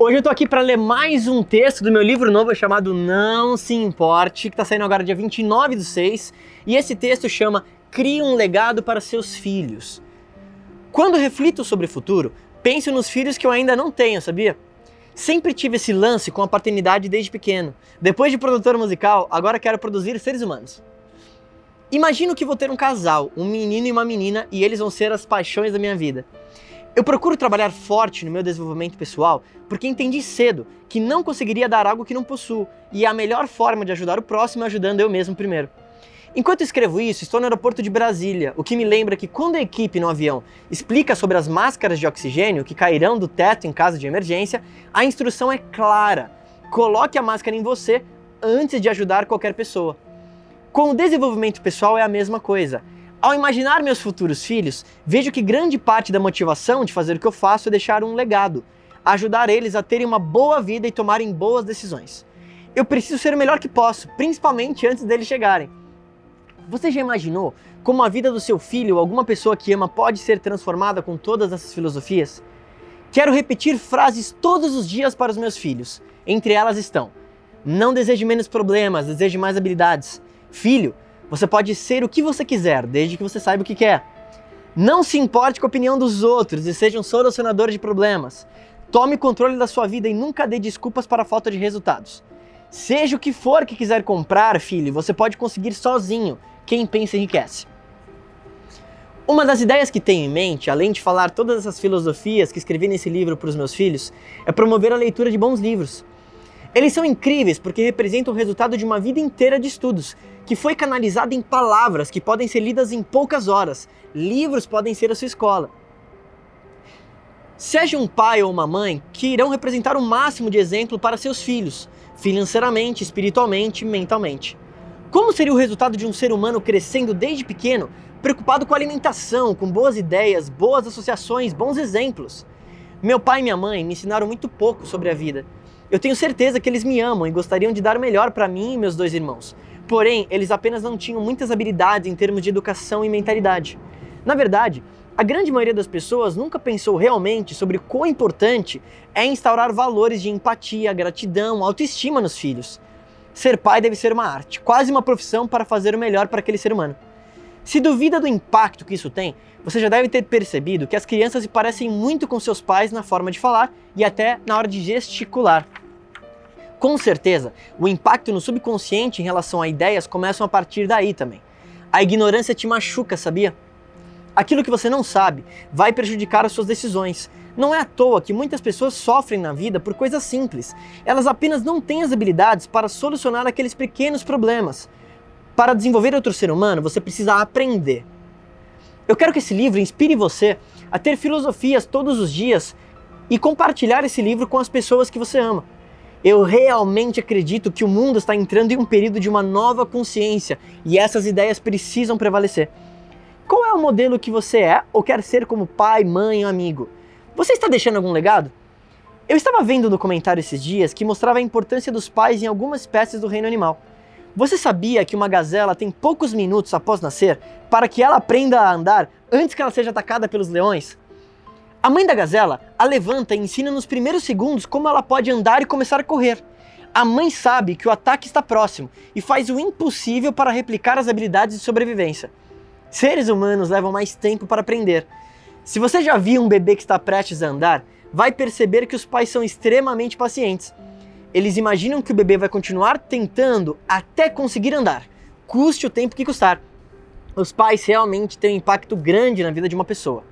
Hoje eu tô aqui para ler mais um texto do meu livro novo chamado Não Se Importe, que tá saindo agora dia 29 do 6, e esse texto chama Crie um legado para seus filhos. Quando reflito sobre o futuro, penso nos filhos que eu ainda não tenho, sabia? Sempre tive esse lance com a paternidade desde pequeno. Depois de produtor musical, agora quero produzir seres humanos. Imagino que vou ter um casal, um menino e uma menina, e eles vão ser as paixões da minha vida. Eu procuro trabalhar forte no meu desenvolvimento pessoal porque entendi cedo que não conseguiria dar algo que não possuo e a melhor forma de ajudar o próximo é ajudando eu mesmo primeiro. Enquanto escrevo isso, estou no aeroporto de Brasília, o que me lembra que quando a equipe no avião explica sobre as máscaras de oxigênio que cairão do teto em caso de emergência, a instrução é clara: coloque a máscara em você antes de ajudar qualquer pessoa. Com o desenvolvimento pessoal é a mesma coisa. Ao imaginar meus futuros filhos, vejo que grande parte da motivação de fazer o que eu faço é deixar um legado, ajudar eles a terem uma boa vida e tomarem boas decisões. Eu preciso ser o melhor que posso, principalmente antes deles chegarem. Você já imaginou como a vida do seu filho ou alguma pessoa que ama pode ser transformada com todas essas filosofias? Quero repetir frases todos os dias para os meus filhos. Entre elas estão: Não deseje menos problemas, deseje mais habilidades. Filho, você pode ser o que você quiser, desde que você saiba o que quer. Não se importe com a opinião dos outros e seja um solucionador de problemas. Tome controle da sua vida e nunca dê desculpas para a falta de resultados. Seja o que for que quiser comprar, filho, você pode conseguir sozinho. Quem pensa enriquece. Uma das ideias que tenho em mente, além de falar todas essas filosofias que escrevi nesse livro para os meus filhos, é promover a leitura de bons livros. Eles são incríveis porque representam o resultado de uma vida inteira de estudos, que foi canalizada em palavras que podem ser lidas em poucas horas. Livros podem ser a sua escola. Seja um pai ou uma mãe que irão representar o máximo de exemplo para seus filhos, financeiramente, espiritualmente mentalmente. Como seria o resultado de um ser humano crescendo desde pequeno, preocupado com alimentação, com boas ideias, boas associações, bons exemplos? Meu pai e minha mãe me ensinaram muito pouco sobre a vida eu tenho certeza que eles me amam e gostariam de dar o melhor para mim e meus dois irmãos. Porém, eles apenas não tinham muitas habilidades em termos de educação e mentalidade. Na verdade, a grande maioria das pessoas nunca pensou realmente sobre quão importante é instaurar valores de empatia, gratidão, autoestima nos filhos. Ser pai deve ser uma arte, quase uma profissão para fazer o melhor para aquele ser humano. Se duvida do impacto que isso tem, você já deve ter percebido que as crianças se parecem muito com seus pais na forma de falar e até na hora de gesticular. Com certeza, o impacto no subconsciente em relação a ideias começam a partir daí também. A ignorância te machuca, sabia? Aquilo que você não sabe vai prejudicar as suas decisões. Não é à toa que muitas pessoas sofrem na vida por coisas simples. Elas apenas não têm as habilidades para solucionar aqueles pequenos problemas. Para desenvolver outro ser humano, você precisa aprender. Eu quero que esse livro inspire você a ter filosofias todos os dias e compartilhar esse livro com as pessoas que você ama. Eu realmente acredito que o mundo está entrando em um período de uma nova consciência e essas ideias precisam prevalecer. Qual é o modelo que você é ou quer ser como pai, mãe ou amigo? Você está deixando algum legado? Eu estava vendo um documentário esses dias que mostrava a importância dos pais em algumas espécies do reino animal. Você sabia que uma gazela tem poucos minutos após nascer para que ela aprenda a andar antes que ela seja atacada pelos leões? A mãe da gazela a levanta e ensina nos primeiros segundos como ela pode andar e começar a correr. A mãe sabe que o ataque está próximo e faz o impossível para replicar as habilidades de sobrevivência. Seres humanos levam mais tempo para aprender. Se você já viu um bebê que está prestes a andar, vai perceber que os pais são extremamente pacientes. Eles imaginam que o bebê vai continuar tentando até conseguir andar, custe o tempo que custar. Os pais realmente têm um impacto grande na vida de uma pessoa.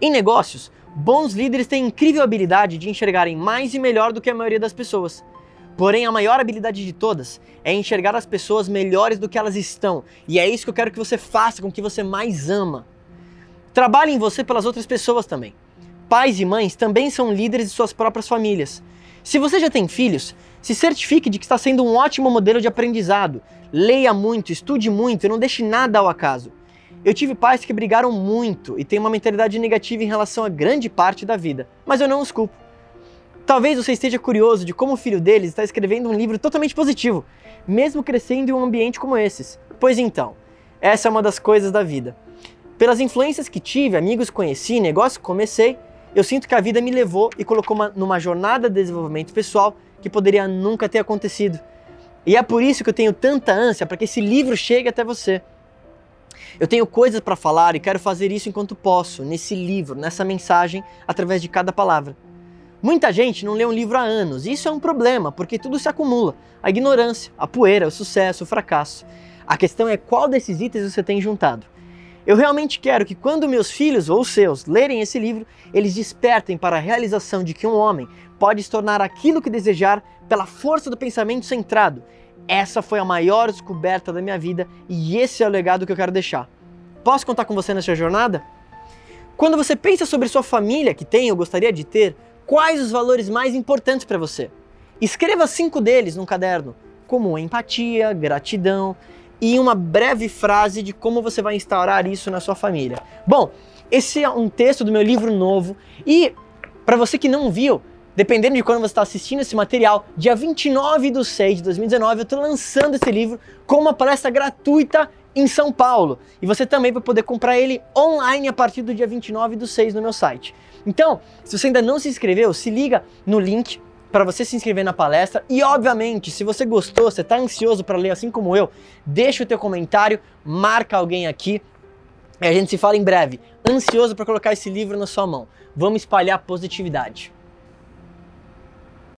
Em negócios, bons líderes têm incrível habilidade de enxergarem mais e melhor do que a maioria das pessoas. Porém, a maior habilidade de todas é enxergar as pessoas melhores do que elas estão, e é isso que eu quero que você faça com o que você mais ama. Trabalhe em você pelas outras pessoas também. Pais e mães também são líderes de suas próprias famílias. Se você já tem filhos, se certifique de que está sendo um ótimo modelo de aprendizado. Leia muito, estude muito e não deixe nada ao acaso. Eu tive pais que brigaram muito e têm uma mentalidade negativa em relação a grande parte da vida, mas eu não os culpo. Talvez você esteja curioso de como o filho deles está escrevendo um livro totalmente positivo, mesmo crescendo em um ambiente como esses. Pois então, essa é uma das coisas da vida. Pelas influências que tive, amigos conheci, negócio comecei, eu sinto que a vida me levou e colocou uma, numa jornada de desenvolvimento pessoal que poderia nunca ter acontecido. E é por isso que eu tenho tanta ânsia para que esse livro chegue até você. Eu tenho coisas para falar e quero fazer isso enquanto posso, nesse livro, nessa mensagem, através de cada palavra. Muita gente não lê um livro há anos, e isso é um problema, porque tudo se acumula: a ignorância, a poeira, o sucesso, o fracasso. A questão é qual desses itens você tem juntado. Eu realmente quero que quando meus filhos ou seus lerem esse livro, eles despertem para a realização de que um homem pode se tornar aquilo que desejar pela força do pensamento centrado. Essa foi a maior descoberta da minha vida e esse é o legado que eu quero deixar. Posso contar com você nessa jornada? Quando você pensa sobre sua família que tem ou gostaria de ter, Quais os valores mais importantes para você? Escreva cinco deles num caderno, como empatia, gratidão e uma breve frase de como você vai instaurar isso na sua família. Bom, esse é um texto do meu livro novo e para você que não viu, dependendo de quando você está assistindo esse material, dia 29 de 6 de 2019 eu estou lançando esse livro com uma palestra gratuita em São Paulo. E você também vai poder comprar ele online a partir do dia 29 do 6 no meu site. Então, se você ainda não se inscreveu, se liga no link para você se inscrever na palestra e obviamente, se você gostou, você está ansioso para ler assim como eu, deixa o teu comentário, marca alguém aqui e a gente se fala em breve. Ansioso para colocar esse livro na sua mão. Vamos espalhar positividade.